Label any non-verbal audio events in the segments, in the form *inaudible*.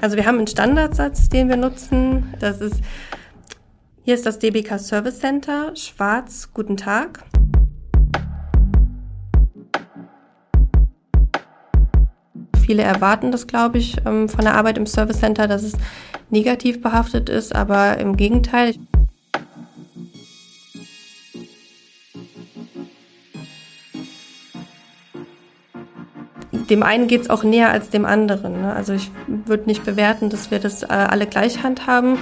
Also wir haben einen Standardsatz, den wir nutzen. Das ist, hier ist das DBK Service Center, schwarz, guten Tag. Viele erwarten das, glaube ich, ähm, von der Arbeit im Service Center, dass es negativ behaftet ist, aber im Gegenteil. Dem einen geht es auch näher als dem anderen. Ne? Also ich würde nicht bewerten, dass wir das äh, alle gleich handhaben.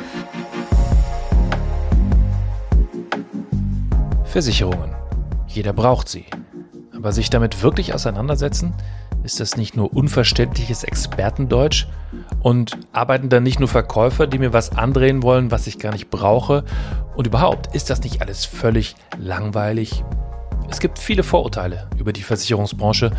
Versicherungen. Jeder braucht sie. Aber sich damit wirklich auseinandersetzen, ist das nicht nur unverständliches Expertendeutsch? Und arbeiten dann nicht nur Verkäufer, die mir was andrehen wollen, was ich gar nicht brauche? Und überhaupt, ist das nicht alles völlig langweilig? Es gibt viele Vorurteile über die Versicherungsbranche,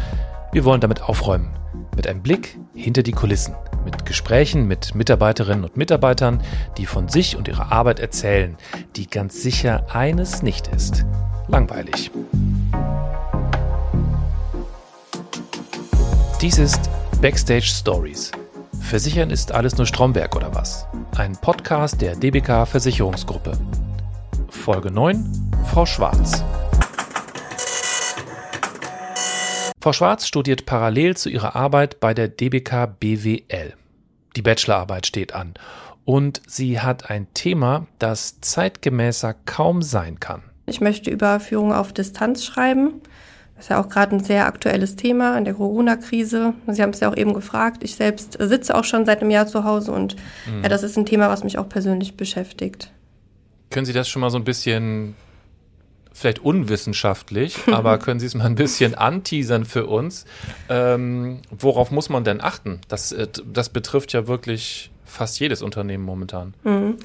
wir wollen damit aufräumen. Mit einem Blick hinter die Kulissen. Mit Gesprächen mit Mitarbeiterinnen und Mitarbeitern, die von sich und ihrer Arbeit erzählen, die ganz sicher eines nicht ist. Langweilig. Dies ist Backstage Stories. Versichern ist alles nur Stromberg oder was? Ein Podcast der DBK Versicherungsgruppe. Folge 9. Frau Schwarz. Frau Schwarz studiert parallel zu ihrer Arbeit bei der DBK BWL. Die Bachelorarbeit steht an und sie hat ein Thema, das zeitgemäßer kaum sein kann. Ich möchte über Führung auf Distanz schreiben. Das ist ja auch gerade ein sehr aktuelles Thema in der Corona-Krise. Sie haben es ja auch eben gefragt. Ich selbst sitze auch schon seit einem Jahr zu Hause und mhm. ja, das ist ein Thema, was mich auch persönlich beschäftigt. Können Sie das schon mal so ein bisschen vielleicht unwissenschaftlich, *laughs* aber können Sie es mal ein bisschen anteasern für uns? Ähm, worauf muss man denn achten? Das, äh, das betrifft ja wirklich fast jedes Unternehmen momentan. Mhm.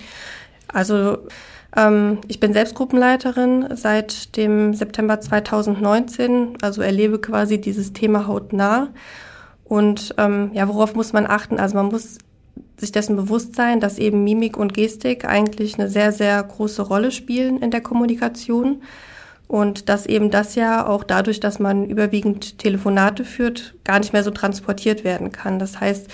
Also ähm, ich bin selbst Gruppenleiterin seit dem September 2019, also erlebe quasi dieses Thema hautnah. Und ähm, ja, worauf muss man achten? Also man muss sich dessen bewusst sein, dass eben Mimik und Gestik eigentlich eine sehr, sehr große Rolle spielen in der Kommunikation. Und dass eben das ja auch dadurch, dass man überwiegend Telefonate führt, gar nicht mehr so transportiert werden kann. Das heißt,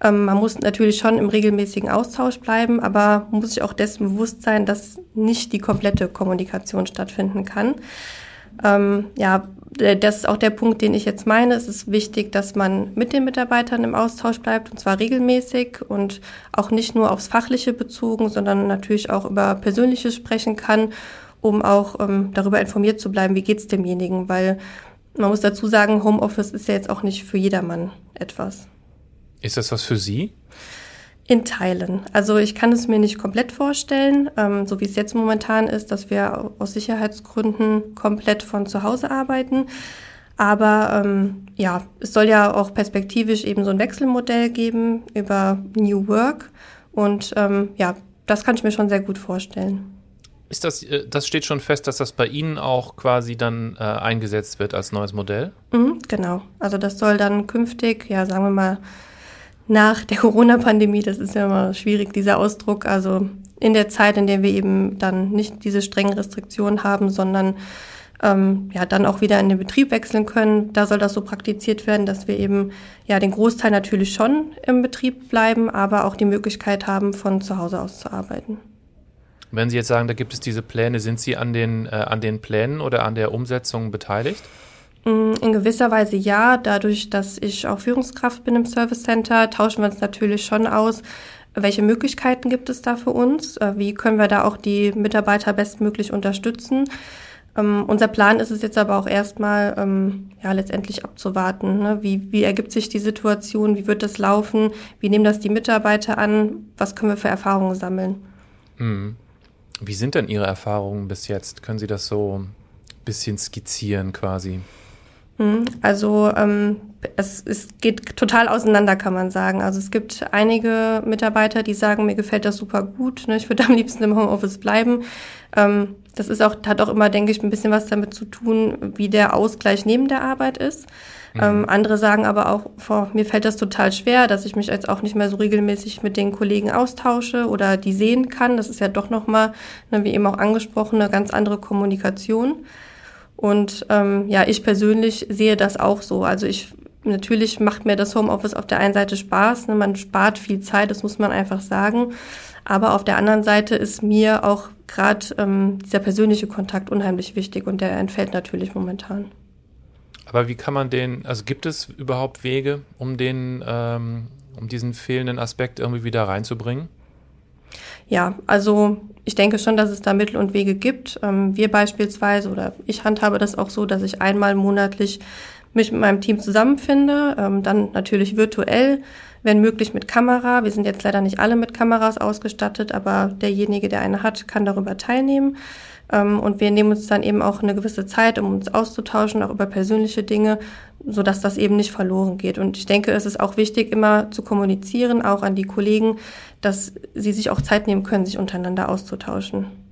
ähm, man muss natürlich schon im regelmäßigen Austausch bleiben, aber muss sich auch dessen bewusst sein, dass nicht die komplette Kommunikation stattfinden kann. Ähm, ja, das ist auch der Punkt, den ich jetzt meine. Es ist wichtig, dass man mit den Mitarbeitern im Austausch bleibt und zwar regelmäßig und auch nicht nur aufs Fachliche bezogen, sondern natürlich auch über Persönliches sprechen kann, um auch ähm, darüber informiert zu bleiben, wie geht's demjenigen, weil man muss dazu sagen, Homeoffice ist ja jetzt auch nicht für jedermann etwas. Ist das was für Sie? In Teilen. Also ich kann es mir nicht komplett vorstellen, ähm, so wie es jetzt momentan ist, dass wir aus Sicherheitsgründen komplett von zu Hause arbeiten. Aber ähm, ja, es soll ja auch perspektivisch eben so ein Wechselmodell geben über New Work. Und ähm, ja, das kann ich mir schon sehr gut vorstellen. Ist das, äh, das steht schon fest, dass das bei Ihnen auch quasi dann äh, eingesetzt wird als neues Modell? Mhm, genau. Also das soll dann künftig, ja, sagen wir mal, nach der *laughs* Corona-Pandemie, das ist ja immer schwierig, dieser Ausdruck, also in der Zeit, in der wir eben dann nicht diese strengen Restriktionen haben, sondern ähm, ja dann auch wieder in den Betrieb wechseln können. Da soll das so praktiziert werden, dass wir eben ja den Großteil natürlich schon im Betrieb bleiben, aber auch die Möglichkeit haben, von zu Hause aus zu arbeiten. Wenn Sie jetzt sagen, da gibt es diese Pläne, sind Sie an den, äh, an den Plänen oder an der Umsetzung beteiligt? Mm, in gewisser Weise ja. Dadurch, dass ich auch Führungskraft bin im Service Center, tauschen wir uns natürlich schon aus. Welche Möglichkeiten gibt es da für uns? Äh, wie können wir da auch die Mitarbeiter bestmöglich unterstützen? Ähm, unser Plan ist es jetzt aber auch erstmal, ähm, ja, letztendlich abzuwarten. Ne? Wie, wie ergibt sich die Situation? Wie wird das laufen? Wie nehmen das die Mitarbeiter an? Was können wir für Erfahrungen sammeln? Mhm. Wie sind denn Ihre Erfahrungen bis jetzt? Können Sie das so ein bisschen skizzieren quasi? Mhm. Also ähm, es, es geht total auseinander, kann man sagen. Also es gibt einige Mitarbeiter, die sagen, mir gefällt das super gut, ne? ich würde am liebsten im Homeoffice bleiben. Ähm, das ist auch, hat auch immer, denke ich, ein bisschen was damit zu tun, wie der Ausgleich neben der Arbeit ist. Mhm. Ähm, andere sagen aber auch, boah, mir fällt das total schwer, dass ich mich jetzt auch nicht mehr so regelmäßig mit den Kollegen austausche oder die sehen kann. Das ist ja doch nochmal, ne, wie eben auch angesprochen, eine ganz andere Kommunikation. Und ähm, ja, ich persönlich sehe das auch so. Also ich natürlich macht mir das Homeoffice auf der einen Seite Spaß, ne? man spart viel Zeit, das muss man einfach sagen. Aber auf der anderen Seite ist mir auch gerade ähm, dieser persönliche Kontakt unheimlich wichtig und der entfällt natürlich momentan. Aber wie kann man den, also gibt es überhaupt Wege, um den, ähm, um diesen fehlenden Aspekt irgendwie wieder reinzubringen? Ja, also ich denke schon, dass es da Mittel und Wege gibt. Ähm, wir beispielsweise oder ich handhabe das auch so, dass ich einmal monatlich mich mit meinem Team zusammenfinde, ähm, dann natürlich virtuell, wenn möglich mit Kamera. Wir sind jetzt leider nicht alle mit Kameras ausgestattet, aber derjenige, der eine hat, kann darüber teilnehmen. Ähm, und wir nehmen uns dann eben auch eine gewisse Zeit, um uns auszutauschen, auch über persönliche Dinge, so dass das eben nicht verloren geht. Und ich denke, es ist auch wichtig, immer zu kommunizieren, auch an die Kollegen, dass sie sich auch Zeit nehmen können, sich untereinander auszutauschen.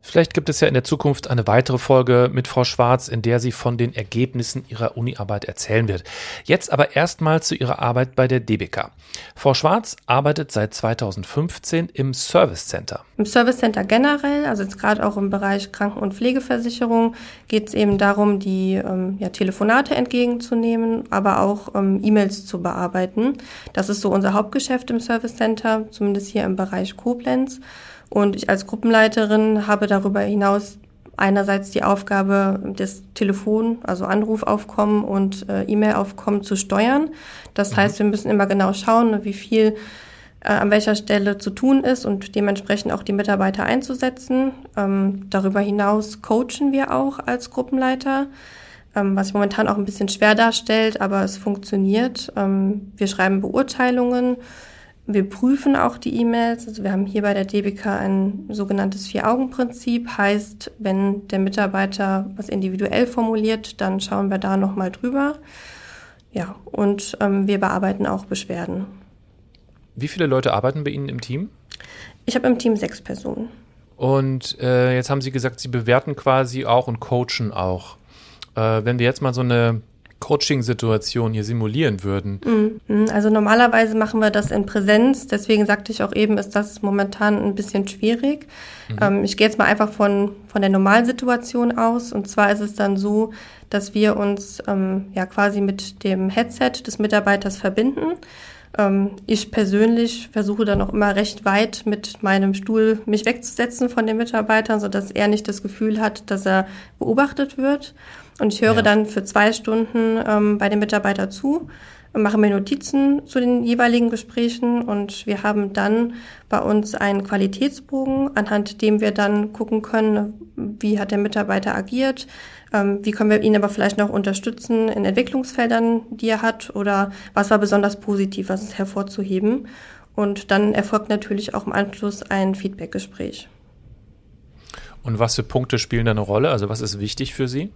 Vielleicht gibt es ja in der Zukunft eine weitere Folge mit Frau Schwarz, in der sie von den Ergebnissen ihrer Uniarbeit erzählen wird. Jetzt aber erstmal zu ihrer Arbeit bei der DBK. Frau Schwarz arbeitet seit 2015 im Service Center. Im Service Center generell, also jetzt gerade auch im Bereich Kranken- und Pflegeversicherung, geht es eben darum, die ähm, ja, Telefonate entgegenzunehmen, aber auch ähm, E-Mails zu bearbeiten. Das ist so unser Hauptgeschäft im Service Center, zumindest hier im Bereich Koblenz. Und ich als Gruppenleiterin habe darüber hinaus einerseits die Aufgabe, das Telefon, also Anrufaufkommen und äh, E-Mail-Aufkommen zu steuern. Das mhm. heißt, wir müssen immer genau schauen, wie viel äh, an welcher Stelle zu tun ist und dementsprechend auch die Mitarbeiter einzusetzen. Ähm, darüber hinaus coachen wir auch als Gruppenleiter, ähm, was momentan auch ein bisschen schwer darstellt, aber es funktioniert. Ähm, wir schreiben Beurteilungen wir prüfen auch die E-Mails. Also wir haben hier bei der DBK ein sogenanntes Vier-Augen-Prinzip. Heißt, wenn der Mitarbeiter was individuell formuliert, dann schauen wir da nochmal drüber. Ja, und ähm, wir bearbeiten auch Beschwerden. Wie viele Leute arbeiten bei Ihnen im Team? Ich habe im Team sechs Personen. Und äh, jetzt haben Sie gesagt, Sie bewerten quasi auch und coachen auch. Äh, wenn wir jetzt mal so eine Coaching-Situation hier simulieren würden? Mhm. Also normalerweise machen wir das in Präsenz, deswegen sagte ich auch eben, ist das momentan ein bisschen schwierig. Mhm. Ähm, ich gehe jetzt mal einfach von, von der Normalsituation aus. Und zwar ist es dann so, dass wir uns ähm, ja quasi mit dem Headset des Mitarbeiters verbinden. Ähm, ich persönlich versuche dann auch immer recht weit mit meinem Stuhl mich wegzusetzen von den Mitarbeitern, sodass er nicht das Gefühl hat, dass er beobachtet wird. Und ich höre ja. dann für zwei Stunden ähm, bei dem Mitarbeiter zu, mache mir Notizen zu den jeweiligen Gesprächen und wir haben dann bei uns einen Qualitätsbogen, anhand dem wir dann gucken können, wie hat der Mitarbeiter agiert, ähm, wie können wir ihn aber vielleicht noch unterstützen in Entwicklungsfeldern, die er hat oder was war besonders positiv, was ist hervorzuheben. Und dann erfolgt natürlich auch im Anschluss ein Feedbackgespräch. Und was für Punkte spielen da eine Rolle? Also was ist wichtig für Sie?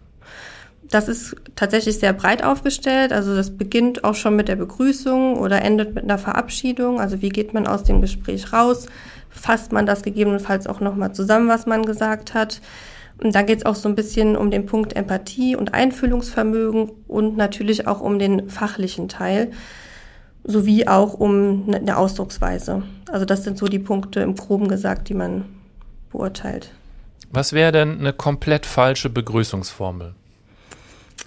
Das ist tatsächlich sehr breit aufgestellt. Also das beginnt auch schon mit der Begrüßung oder endet mit einer Verabschiedung. Also wie geht man aus dem Gespräch raus? Fasst man das gegebenenfalls auch nochmal zusammen, was man gesagt hat? Und dann geht es auch so ein bisschen um den Punkt Empathie und Einfühlungsvermögen und natürlich auch um den fachlichen Teil sowie auch um eine ne Ausdrucksweise. Also das sind so die Punkte im groben gesagt, die man beurteilt. Was wäre denn eine komplett falsche Begrüßungsformel?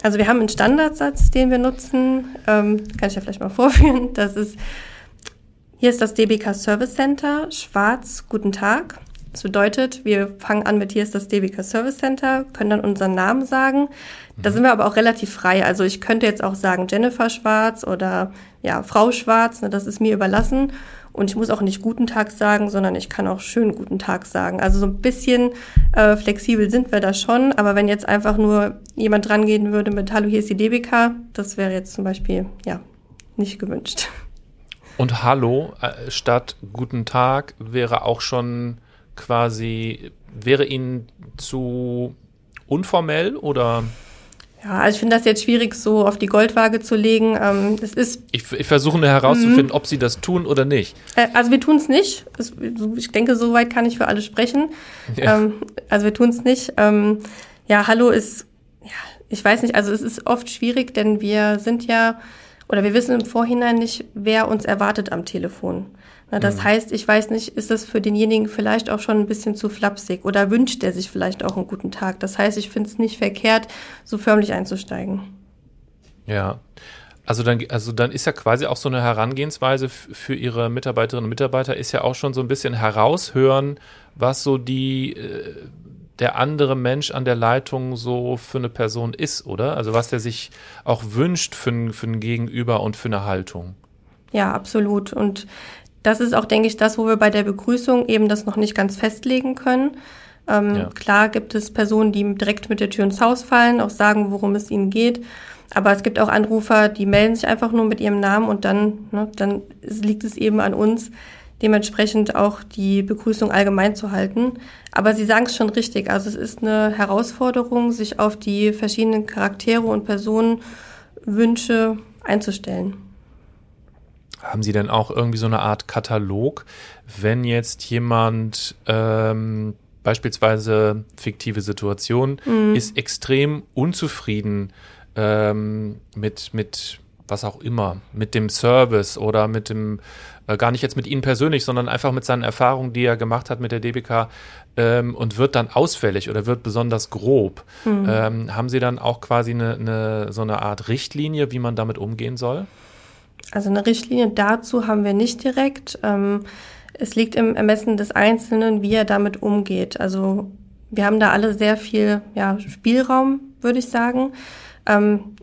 Also wir haben einen Standardsatz, den wir nutzen, ähm, kann ich ja vielleicht mal *laughs* vorführen. Das ist, hier ist das DBK Service Center, schwarz, guten Tag. Das bedeutet, wir fangen an mit hier ist das DBK Service Center, können dann unseren Namen sagen. Da mhm. sind wir aber auch relativ frei. Also ich könnte jetzt auch sagen Jennifer Schwarz oder ja, Frau Schwarz, ne, das ist mir überlassen. Und ich muss auch nicht guten Tag sagen, sondern ich kann auch schönen guten Tag sagen. Also so ein bisschen äh, flexibel sind wir da schon. Aber wenn jetzt einfach nur jemand drangehen würde mit Hallo, hier ist die DBK, das wäre jetzt zum Beispiel ja nicht gewünscht. Und Hallo äh, statt guten Tag wäre auch schon quasi, wäre Ihnen zu unformell oder? Ja, also ich finde das jetzt schwierig, so auf die Goldwaage zu legen. Ähm, das ist. Ich, ich versuche nur herauszufinden, mhm. ob Sie das tun oder nicht. Äh, also wir tun es nicht. Ich denke, soweit kann ich für alle sprechen. Ja. Ähm, also wir tun es nicht. Ähm, ja, Hallo ist, ja, ich weiß nicht. Also es ist oft schwierig, denn wir sind ja oder wir wissen im Vorhinein nicht, wer uns erwartet am Telefon. Na, das mhm. heißt, ich weiß nicht, ist das für denjenigen vielleicht auch schon ein bisschen zu flapsig oder wünscht er sich vielleicht auch einen guten Tag? Das heißt, ich finde es nicht verkehrt, so förmlich einzusteigen. Ja. Also dann, also dann ist ja quasi auch so eine Herangehensweise für Ihre Mitarbeiterinnen und Mitarbeiter, ist ja auch schon so ein bisschen heraushören, was so die äh, der andere Mensch an der Leitung so für eine Person ist, oder? Also was der sich auch wünscht für, für ein Gegenüber und für eine Haltung. Ja, absolut. Und das ist auch, denke ich, das, wo wir bei der Begrüßung eben das noch nicht ganz festlegen können. Ähm, ja. Klar gibt es Personen, die direkt mit der Tür ins Haus fallen, auch sagen, worum es ihnen geht. Aber es gibt auch Anrufer, die melden sich einfach nur mit ihrem Namen und dann, ne, dann liegt es eben an uns, dementsprechend auch die Begrüßung allgemein zu halten. Aber Sie sagen es schon richtig. Also es ist eine Herausforderung, sich auf die verschiedenen Charaktere und Personenwünsche einzustellen. Haben Sie denn auch irgendwie so eine Art Katalog, wenn jetzt jemand ähm, beispielsweise fiktive Situation mhm. ist extrem unzufrieden ähm, mit mit was auch immer, mit dem Service oder mit dem äh, gar nicht jetzt mit Ihnen persönlich, sondern einfach mit seinen Erfahrungen, die er gemacht hat mit der DBK ähm, und wird dann ausfällig oder wird besonders grob. Mhm. Ähm, haben Sie dann auch quasi eine, eine, so eine Art Richtlinie, wie man damit umgehen soll? Also eine Richtlinie dazu haben wir nicht direkt. Ähm, es liegt im Ermessen des Einzelnen, wie er damit umgeht. Also wir haben da alle sehr viel ja, Spielraum, würde ich sagen. Ähm,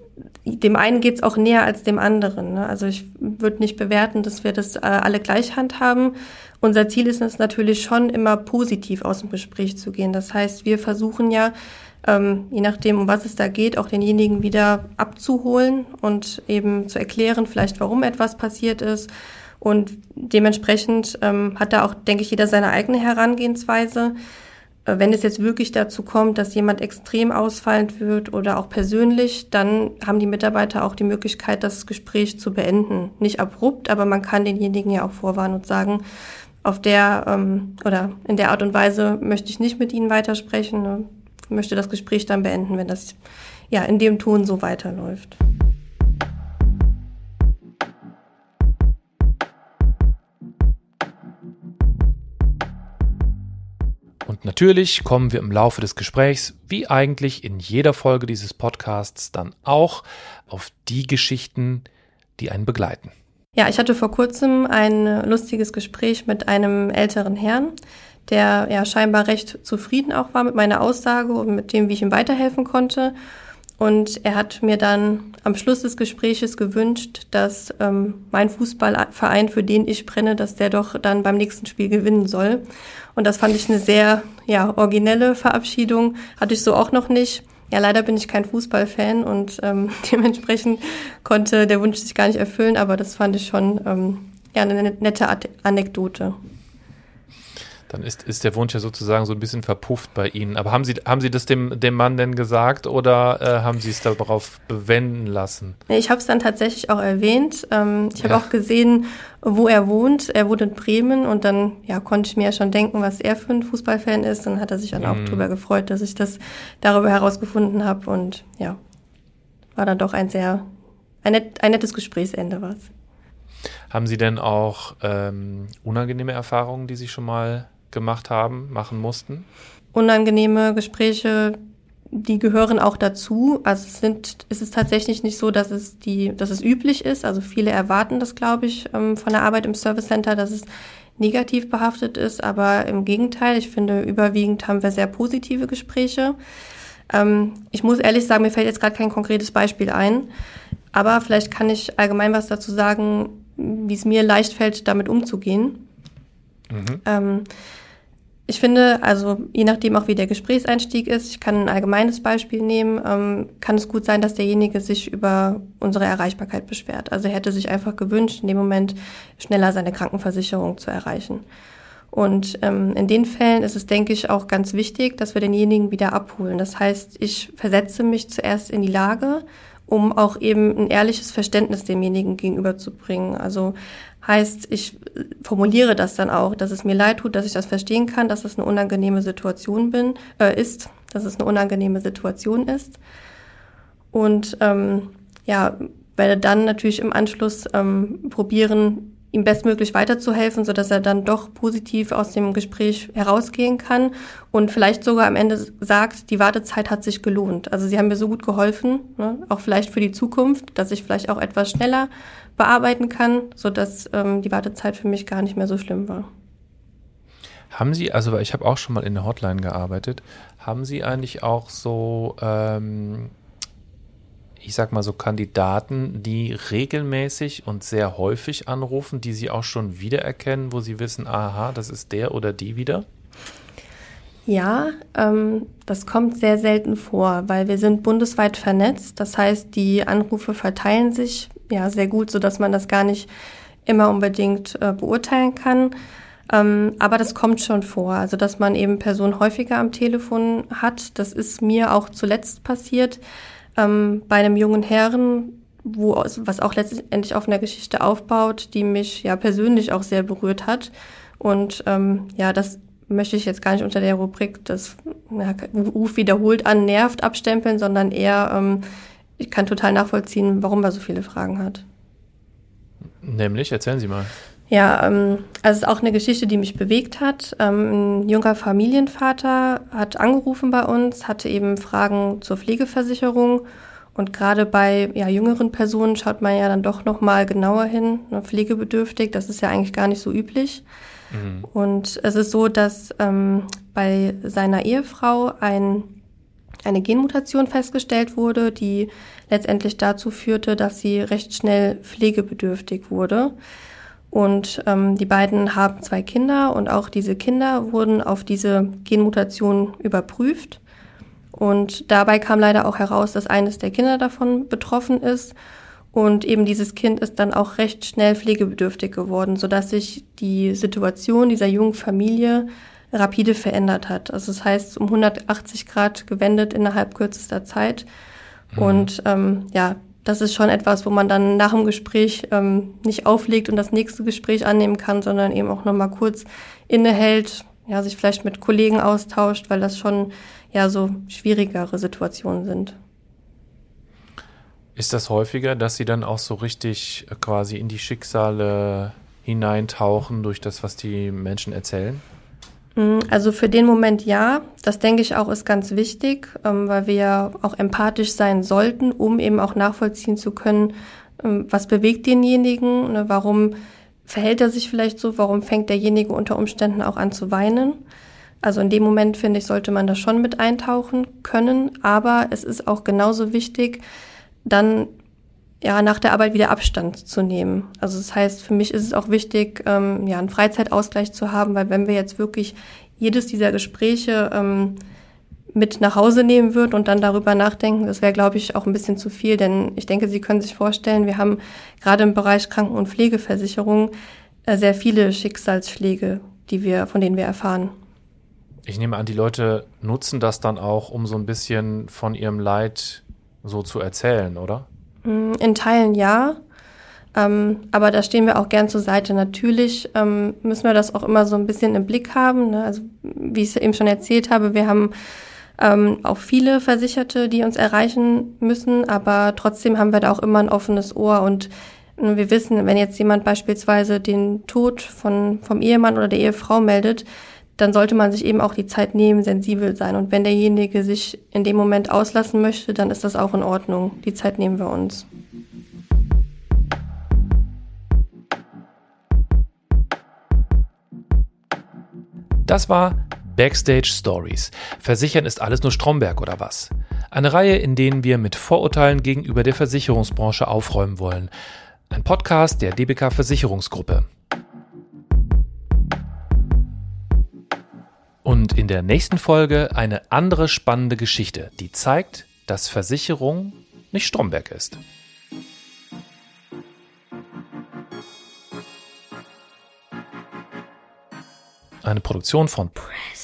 dem einen geht's auch näher als dem anderen. Ne? Also ich würde nicht bewerten, dass wir das äh, alle gleich handhaben. Unser Ziel ist es natürlich schon immer positiv aus dem Gespräch zu gehen. Das heißt, wir versuchen ja, ähm, je nachdem, um was es da geht, auch denjenigen wieder abzuholen und eben zu erklären, vielleicht warum etwas passiert ist. Und dementsprechend ähm, hat da auch, denke ich, jeder seine eigene Herangehensweise. Äh, wenn es jetzt wirklich dazu kommt, dass jemand extrem ausfallend wird oder auch persönlich, dann haben die Mitarbeiter auch die Möglichkeit, das Gespräch zu beenden. Nicht abrupt, aber man kann denjenigen ja auch vorwarnen und sagen, auf der ähm, oder in der Art und Weise möchte ich nicht mit Ihnen weitersprechen, ne? Möchte das Gespräch dann beenden, wenn das ja in dem Ton so weiterläuft. natürlich kommen wir im Laufe des Gesprächs, wie eigentlich in jeder Folge dieses Podcasts, dann auch auf die Geschichten, die einen begleiten. Ja, ich hatte vor kurzem ein lustiges Gespräch mit einem älteren Herrn, der ja scheinbar recht zufrieden auch war mit meiner Aussage und mit dem, wie ich ihm weiterhelfen konnte. Und er hat mir dann am Schluss des Gespräches gewünscht, dass ähm, mein Fußballverein, für den ich brenne, dass der doch dann beim nächsten Spiel gewinnen soll. Und das fand ich eine sehr ja, originelle Verabschiedung. Hatte ich so auch noch nicht. Ja, leider bin ich kein Fußballfan und ähm, *laughs* dementsprechend konnte der Wunsch sich gar nicht erfüllen, aber das fand ich schon ähm, ja, eine nette Anekdote. Dann ist, ist der Wunsch ja sozusagen so ein bisschen verpufft bei Ihnen. Aber haben Sie, haben Sie das dem, dem Mann denn gesagt oder äh, haben Sie es darauf bewenden lassen? Ich habe es dann tatsächlich auch erwähnt. Ähm, ich habe auch gesehen, wo er wohnt. Er wohnt in Bremen und dann ja, konnte ich mir ja schon denken, was er für ein Fußballfan ist. Dann hat er sich dann auch mhm. darüber gefreut, dass ich das darüber herausgefunden habe. Und ja, war dann doch ein sehr, ein, net, ein nettes Gesprächsende war Haben Sie denn auch ähm, unangenehme Erfahrungen, die Sie schon mal gemacht haben, machen mussten? Unangenehme Gespräche, die gehören auch dazu. Also es sind, es ist tatsächlich nicht so, dass es die, dass es üblich ist. Also viele erwarten das, glaube ich, ähm, von der Arbeit im Service Center, dass es negativ behaftet ist. Aber im Gegenteil, ich finde, überwiegend haben wir sehr positive Gespräche. Ähm, ich muss ehrlich sagen, mir fällt jetzt gerade kein konkretes Beispiel ein. Aber vielleicht kann ich allgemein was dazu sagen, wie es mir leicht fällt, damit umzugehen. Mhm. Ähm, ich finde, also je nachdem auch wie der Gesprächseinstieg ist, ich kann ein allgemeines Beispiel nehmen, ähm, kann es gut sein, dass derjenige sich über unsere Erreichbarkeit beschwert. Also er hätte sich einfach gewünscht, in dem Moment schneller seine Krankenversicherung zu erreichen. Und ähm, in den Fällen ist es, denke ich, auch ganz wichtig, dass wir denjenigen wieder abholen. Das heißt, ich versetze mich zuerst in die Lage, um auch eben ein ehrliches Verständnis demjenigen gegenüberzubringen. Also Heißt, ich formuliere das dann auch, dass es mir leid tut, dass ich das verstehen kann, dass es eine unangenehme Situation bin, äh, ist, dass es eine unangenehme Situation ist. Und ähm, ja, werde dann natürlich im Anschluss ähm, probieren, ihm bestmöglich weiterzuhelfen, sodass er dann doch positiv aus dem Gespräch herausgehen kann und vielleicht sogar am Ende sagt, die Wartezeit hat sich gelohnt. Also sie haben mir so gut geholfen, ne? auch vielleicht für die Zukunft, dass ich vielleicht auch etwas schneller bearbeiten kann, sodass ähm, die Wartezeit für mich gar nicht mehr so schlimm war. Haben Sie, also ich habe auch schon mal in der Hotline gearbeitet, haben Sie eigentlich auch so ähm, ich sag mal so Kandidaten, die regelmäßig und sehr häufig anrufen, die sie auch schon wiedererkennen, wo sie wissen, aha, das ist der oder die wieder? Ja, ähm, das kommt sehr selten vor, weil wir sind bundesweit vernetzt. Das heißt, die Anrufe verteilen sich ja sehr gut, so dass man das gar nicht immer unbedingt äh, beurteilen kann. Ähm, aber das kommt schon vor, also dass man eben Personen häufiger am Telefon hat. Das ist mir auch zuletzt passiert ähm, bei einem jungen Herren, wo, was auch letztendlich auf einer Geschichte aufbaut, die mich ja persönlich auch sehr berührt hat. Und ähm, ja, das möchte ich jetzt gar nicht unter der Rubrik das ja, Ruf wiederholt an nervt abstempeln, sondern eher, ähm, ich kann total nachvollziehen, warum er so viele Fragen hat. Nämlich, erzählen Sie mal. Ja, ähm, also es ist auch eine Geschichte, die mich bewegt hat. Ähm, ein junger Familienvater hat angerufen bei uns, hatte eben Fragen zur Pflegeversicherung. Und gerade bei ja, jüngeren Personen schaut man ja dann doch noch mal genauer hin, ne, pflegebedürftig. Das ist ja eigentlich gar nicht so üblich. Mhm. Und es ist so, dass ähm, bei seiner Ehefrau ein, eine Genmutation festgestellt wurde, die letztendlich dazu führte, dass sie recht schnell pflegebedürftig wurde. Und ähm, die beiden haben zwei Kinder und auch diese Kinder wurden auf diese Genmutation überprüft. Und dabei kam leider auch heraus, dass eines der Kinder davon betroffen ist. Und eben dieses Kind ist dann auch recht schnell pflegebedürftig geworden, sodass sich die Situation dieser jungen Familie rapide verändert hat. Also das heißt, um 180 Grad gewendet innerhalb kürzester Zeit. Mhm. Und ähm, ja, das ist schon etwas, wo man dann nach dem Gespräch ähm, nicht auflegt und das nächste Gespräch annehmen kann, sondern eben auch nochmal kurz innehält, ja, sich vielleicht mit Kollegen austauscht, weil das schon ja so schwierigere Situationen sind. Ist das häufiger, dass Sie dann auch so richtig äh, quasi in die Schicksale hineintauchen durch das, was die Menschen erzählen? Mm, also für den Moment ja. Das denke ich auch ist ganz wichtig, ähm, weil wir auch empathisch sein sollten, um eben auch nachvollziehen zu können, ähm, was bewegt denjenigen, ne, warum verhält er sich vielleicht so, warum fängt derjenige unter Umständen auch an zu weinen. Also in dem Moment, finde ich, sollte man da schon mit eintauchen können. Aber es ist auch genauso wichtig, dann ja, nach der Arbeit wieder Abstand zu nehmen. Also das heißt, für mich ist es auch wichtig, ähm, ja, einen Freizeitausgleich zu haben, weil wenn wir jetzt wirklich jedes dieser Gespräche ähm, mit nach Hause nehmen würden und dann darüber nachdenken, das wäre, glaube ich, auch ein bisschen zu viel. Denn ich denke, Sie können sich vorstellen, wir haben gerade im Bereich Kranken- und Pflegeversicherung äh, sehr viele Schicksalsschläge, die wir, von denen wir erfahren. Ich nehme an, die Leute nutzen das dann auch, um so ein bisschen von ihrem Leid so zu erzählen, oder? Mm, in Teilen ja. Ähm, aber da stehen wir auch gern zur Seite. Natürlich ähm, müssen wir das auch immer so ein bisschen im Blick haben. Ne? Also wie ich es eben schon erzählt habe, wir haben ähm, auch viele Versicherte, die uns erreichen müssen, aber trotzdem haben wir da auch immer ein offenes Ohr und äh, wir wissen, wenn jetzt jemand beispielsweise den Tod von, vom Ehemann oder der Ehefrau meldet, dann sollte man sich eben auch die Zeit nehmen, sensibel sein. Und wenn derjenige sich in dem Moment auslassen möchte, dann ist das auch in Ordnung. Die Zeit nehmen wir uns. Das war Backstage Stories. Versichern ist alles nur Stromberg oder was? Eine Reihe, in denen wir mit Vorurteilen gegenüber der Versicherungsbranche aufräumen wollen. Ein Podcast der DBK Versicherungsgruppe. Und in der nächsten Folge eine andere spannende Geschichte, die zeigt, dass Versicherung nicht Stromberg ist. Eine Produktion von Press.